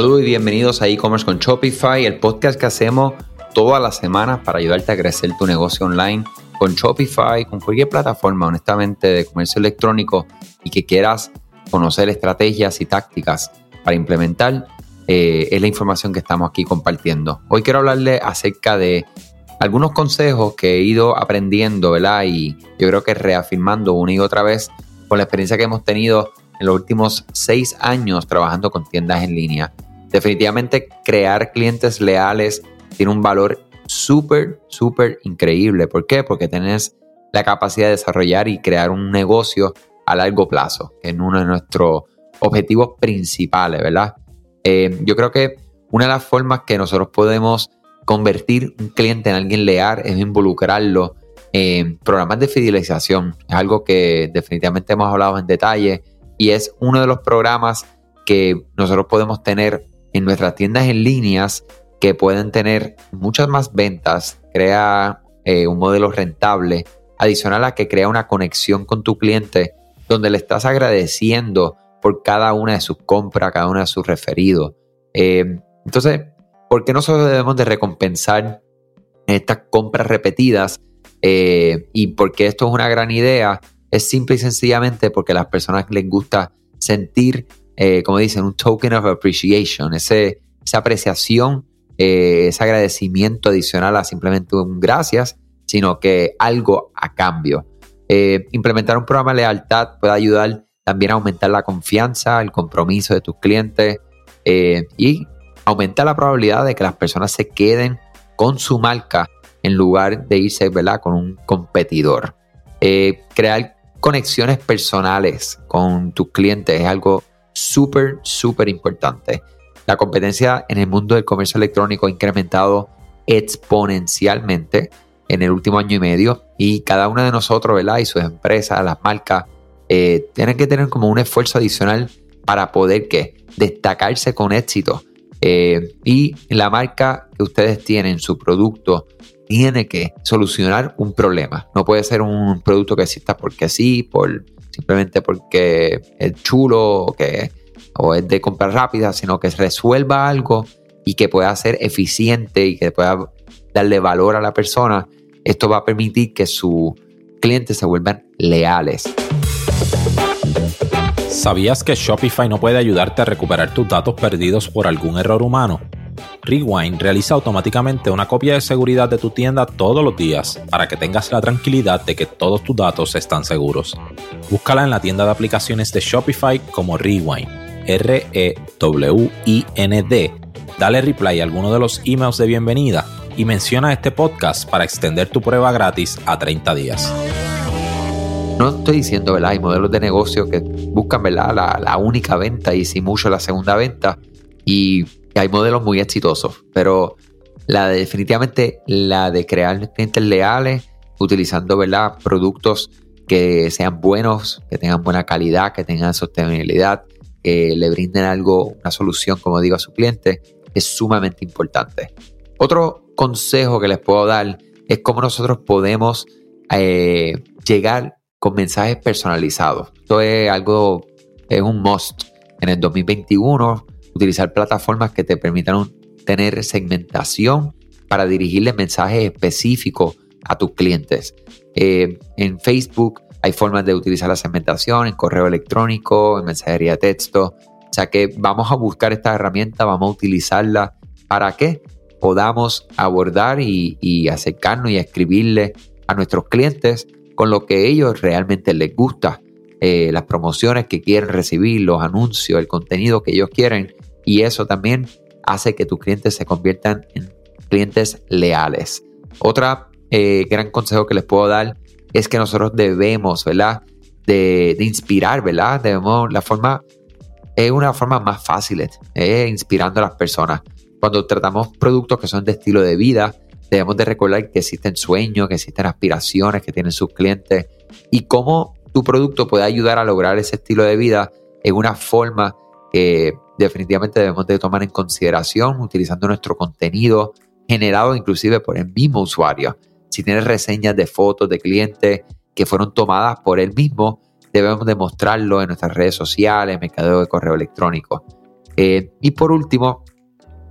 Saludos y bienvenidos a e-commerce con Shopify, el podcast que hacemos todas las semanas para ayudarte a crecer tu negocio online con Shopify, con cualquier plataforma, honestamente, de comercio electrónico y que quieras conocer estrategias y tácticas para implementar, eh, es la información que estamos aquí compartiendo. Hoy quiero hablarle acerca de algunos consejos que he ido aprendiendo, ¿verdad? Y yo creo que reafirmando una y otra vez con la experiencia que hemos tenido en los últimos seis años trabajando con tiendas en línea. Definitivamente crear clientes leales tiene un valor súper, súper increíble. ¿Por qué? Porque tienes la capacidad de desarrollar y crear un negocio a largo plazo, que es uno de nuestros objetivos principales, ¿verdad? Eh, yo creo que una de las formas que nosotros podemos convertir un cliente en alguien leal es involucrarlo en programas de fidelización. Es algo que definitivamente hemos hablado en detalle y es uno de los programas que nosotros podemos tener en nuestras tiendas en líneas que pueden tener muchas más ventas, crea eh, un modelo rentable, adicional a que crea una conexión con tu cliente donde le estás agradeciendo por cada una de sus compras, cada una de sus referidos. Eh, entonces, ¿por qué nosotros debemos de recompensar estas compras repetidas? Eh, y por qué esto es una gran idea, es simple y sencillamente porque a las personas les gusta sentir, eh, como dicen, un token of appreciation, esa apreciación, eh, ese agradecimiento adicional a simplemente un gracias, sino que algo a cambio. Eh, implementar un programa de lealtad puede ayudar también a aumentar la confianza, el compromiso de tus clientes y aumentar la probabilidad de que las personas se queden con su marca en lugar de irse ¿verdad? con un competidor. crear conexiones personales con tus clientes es algo súper, súper importante. La competencia en el mundo del comercio electrónico ha incrementado exponencialmente en el último año y medio y cada uno de nosotros, ¿verdad? Y sus empresas, las marcas, eh, tienen que tener como un esfuerzo adicional para poder que destacarse con éxito. Eh, y la marca que ustedes tienen, su producto, tiene que solucionar un problema. No puede ser un producto que exista porque sí, por, simplemente porque es chulo que, o es de compra rápida, sino que resuelva algo y que pueda ser eficiente y que pueda darle valor a la persona. Esto va a permitir que sus clientes se vuelvan leales. ¿Sabías que Shopify no puede ayudarte a recuperar tus datos perdidos por algún error humano? Rewind realiza automáticamente una copia de seguridad de tu tienda todos los días para que tengas la tranquilidad de que todos tus datos están seguros. Búscala en la tienda de aplicaciones de Shopify como Rewind, R-E-W-I-N-D. Dale reply a alguno de los emails de bienvenida y menciona este podcast para extender tu prueba gratis a 30 días. No estoy diciendo, ¿verdad? Hay modelos de negocio que buscan, ¿verdad? La, la única venta y si mucho la segunda venta. Y hay modelos muy exitosos, pero la definitivamente la de crear clientes leales, utilizando ¿verdad? productos que sean buenos, que tengan buena calidad, que tengan sostenibilidad, que le brinden algo, una solución, como digo, a su cliente, es sumamente importante. Otro consejo que les puedo dar es cómo nosotros podemos eh, llegar con mensajes personalizados. Esto es algo, es un must. En el 2021 utilizar plataformas que te permitan tener segmentación para dirigirle mensajes específicos a tus clientes. Eh, en Facebook hay formas de utilizar la segmentación, en correo electrónico, en mensajería de texto. O sea que vamos a buscar esta herramienta, vamos a utilizarla para que podamos abordar y, acercarnos y escribirle a nuestros clientes con lo que ellos realmente les gusta, eh, las promociones que quieren recibir, los anuncios, el contenido que ellos quieren y eso también hace que tus clientes se conviertan en clientes leales. Otra eh, gran consejo que les puedo dar es que nosotros debemos, ¿verdad? De, inspirar, ¿verdad? Debemos, la forma, es una forma más fácil, es inspirando a las personas. Cuando tratamos productos que son de estilo de vida, debemos de recordar que existen sueños, que existen aspiraciones que tienen sus clientes y cómo tu producto puede ayudar a lograr ese estilo de vida en una forma que definitivamente debemos de tomar en consideración utilizando nuestro contenido generado inclusive por el mismo usuario. Si tienes reseñas de fotos de clientes que fueron tomadas por él mismo, debemos demostrarlo en nuestras redes sociales, mercadeo de correo electrónico. Eh, y por último,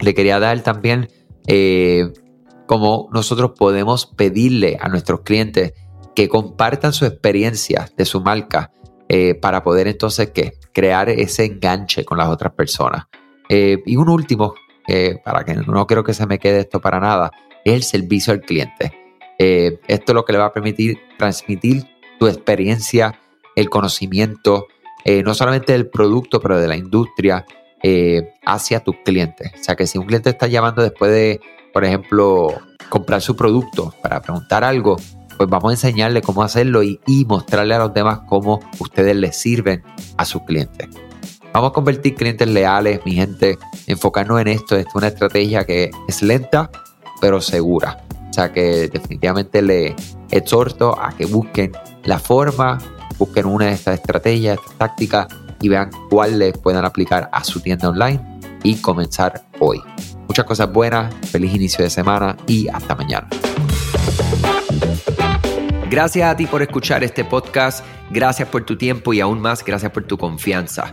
le quería dar también eh, cómo nosotros podemos pedirle a nuestros clientes que compartan su experiencia de su marca eh, para poder entonces ¿qué? crear ese enganche con las otras personas. y un último, para que no creo que se me quede esto para nada, es el servicio al cliente. Esto es lo que le va a permitir transmitir tu experiencia, el conocimiento, no solamente del producto, pero de la industria, eh, hacia tus clientes. O sea que si un cliente está llamando después de, por ejemplo, comprar su producto para preguntar algo, pues vamos a enseñarle cómo hacerlo y, mostrarle a los demás cómo ustedes les sirven a sus clientes. Vamos a convertir clientes leales, mi gente, enfocarnos en esto. Esto es una estrategia que es lenta, pero segura. Sea que definitivamente le exhorto a que busquen la forma, busquen una de estas estrategias, estas tácticas y vean cuál les puedan aplicar a su tienda online y comenzar hoy. Muchas cosas buenas, feliz inicio de semana y hasta mañana. Gracias a ti por escuchar este podcast, gracias por tu tiempo y aún más gracias por tu confianza.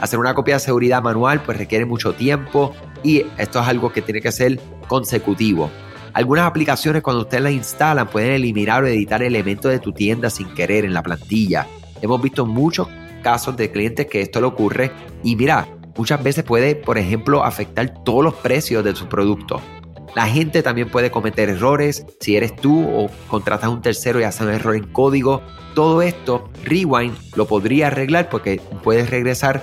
Hacer una copia de seguridad manual pues requiere mucho tiempo y esto es algo que tiene que ser consecutivo. Algunas aplicaciones cuando ustedes las instalan pueden eliminar o editar elementos de tu tienda sin querer en la plantilla Hemos visto muchos casos de clientes que esto le ocurre y mira, muchas veces puede, por ejemplo, afectar todos los precios de su producto. La gente también puede cometer errores si eres tú o contratas a un tercero y hace un error en código. Todo esto, Rewind lo podría arreglar porque puedes regresar